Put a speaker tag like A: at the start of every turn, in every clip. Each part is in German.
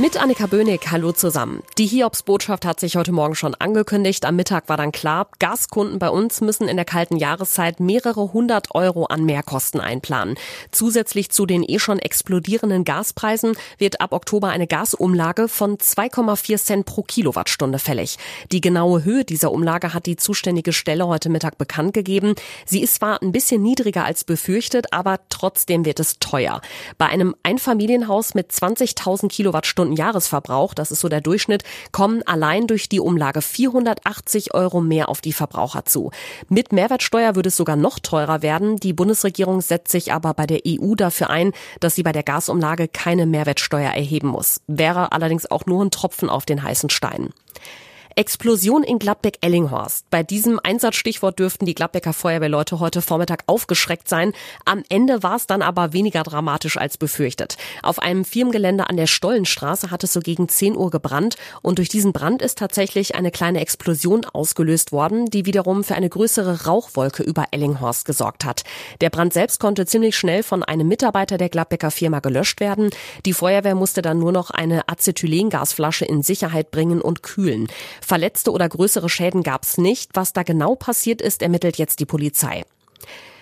A: Mit Annika Böhnig, hallo zusammen. Die Hiobs-Botschaft hat sich heute Morgen schon angekündigt. Am Mittag war dann klar, Gaskunden bei uns müssen in der kalten Jahreszeit mehrere hundert Euro an Mehrkosten einplanen. Zusätzlich zu den eh schon explodierenden Gaspreisen wird ab Oktober eine Gasumlage von 2,4 Cent pro Kilowattstunde fällig. Die genaue Höhe dieser Umlage hat die zuständige Stelle heute Mittag bekannt gegeben. Sie ist zwar ein bisschen niedriger als befürchtet, aber trotzdem wird es teuer. Bei einem Einfamilienhaus mit 20.000 Kilowattstunden Stunden Jahresverbrauch, das ist so der Durchschnitt, kommen allein durch die Umlage 480 Euro mehr auf die Verbraucher zu. Mit Mehrwertsteuer würde es sogar noch teurer werden. Die Bundesregierung setzt sich aber bei der EU dafür ein, dass sie bei der Gasumlage keine Mehrwertsteuer erheben muss. Wäre allerdings auch nur ein Tropfen auf den heißen Stein. Explosion in Gladbeck-Ellinghorst. Bei diesem Einsatzstichwort dürften die Gladbecker Feuerwehrleute heute Vormittag aufgeschreckt sein. Am Ende war es dann aber weniger dramatisch als befürchtet. Auf einem Firmengelände an der Stollenstraße hat es so gegen 10 Uhr gebrannt und durch diesen Brand ist tatsächlich eine kleine Explosion ausgelöst worden, die wiederum für eine größere Rauchwolke über Ellinghorst gesorgt hat. Der Brand selbst konnte ziemlich schnell von einem Mitarbeiter der Gladbecker Firma gelöscht werden. Die Feuerwehr musste dann nur noch eine Acetylengasflasche in Sicherheit bringen und kühlen. Verletzte oder größere Schäden gab es nicht. Was da genau passiert ist, ermittelt jetzt die Polizei.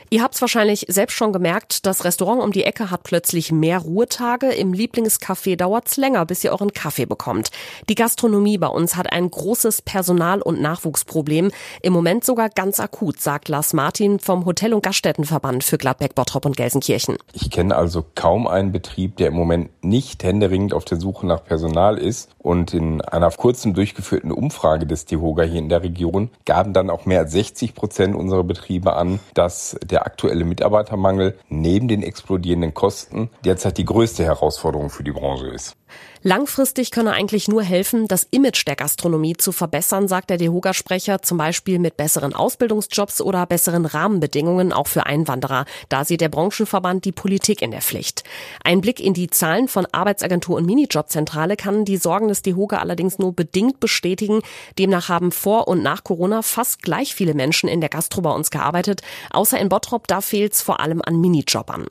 A: Ihr habt's wahrscheinlich selbst schon gemerkt, das Restaurant um die Ecke hat plötzlich mehr Ruhetage. Im Lieblingscafé dauert's länger, bis ihr euren Kaffee bekommt. Die Gastronomie bei uns hat ein großes Personal- und Nachwuchsproblem. Im Moment sogar ganz akut, sagt Lars Martin vom Hotel- und Gaststättenverband für Gladbeck, Bottrop und Gelsenkirchen.
B: Ich kenne also kaum einen Betrieb, der im Moment nicht händeringend auf der Suche nach Personal ist. Und in einer kurzem durchgeführten Umfrage des DEHOGA hier in der Region gaben dann auch mehr als 60 Prozent unserer Betriebe an, dass der der aktuelle Mitarbeitermangel neben den explodierenden Kosten derzeit die größte Herausforderung für die Branche ist.
A: Langfristig könne eigentlich nur helfen, das Image der Gastronomie zu verbessern, sagt der DEHOGA-Sprecher, zum Beispiel mit besseren Ausbildungsjobs oder besseren Rahmenbedingungen auch für Einwanderer. Da sieht der Branchenverband die Politik in der Pflicht. Ein Blick in die Zahlen von Arbeitsagentur und Minijobzentrale kann die Sorgen des DEHOGA allerdings nur bedingt bestätigen. Demnach haben vor und nach Corona fast gleich viele Menschen in der Gastro bei uns gearbeitet. Außer in Bottrop, da fehlt's vor allem an Minijobbern.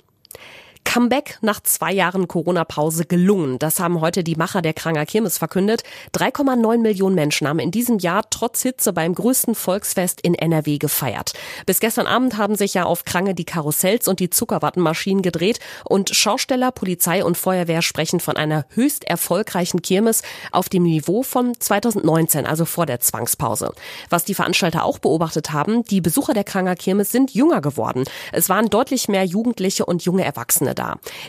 A: Comeback nach zwei Jahren Corona-Pause gelungen. Das haben heute die Macher der Kranger Kirmes verkündet. 3,9 Millionen Menschen haben in diesem Jahr trotz Hitze beim größten Volksfest in NRW gefeiert. Bis gestern Abend haben sich ja auf Krange die Karussells und die Zuckerwattenmaschinen gedreht und Schausteller, Polizei und Feuerwehr sprechen von einer höchst erfolgreichen Kirmes auf dem Niveau von 2019, also vor der Zwangspause. Was die Veranstalter auch beobachtet haben, die Besucher der Kranger Kirmes sind jünger geworden. Es waren deutlich mehr Jugendliche und junge Erwachsene da.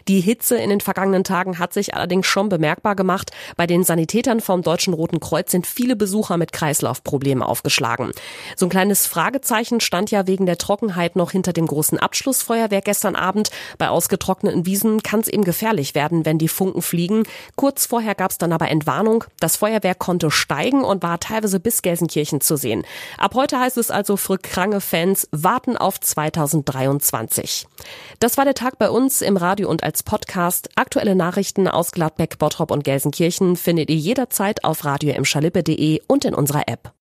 A: Die Hitze in den vergangenen Tagen hat sich allerdings schon bemerkbar gemacht. Bei den Sanitätern vom Deutschen Roten Kreuz sind viele Besucher mit Kreislaufproblemen aufgeschlagen. So ein kleines Fragezeichen stand ja wegen der Trockenheit noch hinter dem großen Abschlussfeuerwerk gestern Abend. Bei ausgetrockneten Wiesen kann es eben gefährlich werden, wenn die Funken fliegen. Kurz vorher gab es dann aber Entwarnung. Das Feuerwerk konnte steigen und war teilweise bis Gelsenkirchen zu sehen. Ab heute heißt es also für kranke Fans warten auf 2023. Das war der Tag bei uns im Radio und als Podcast. Aktuelle Nachrichten aus Gladbeck, Bottrop und Gelsenkirchen findet ihr jederzeit auf radio und in unserer App.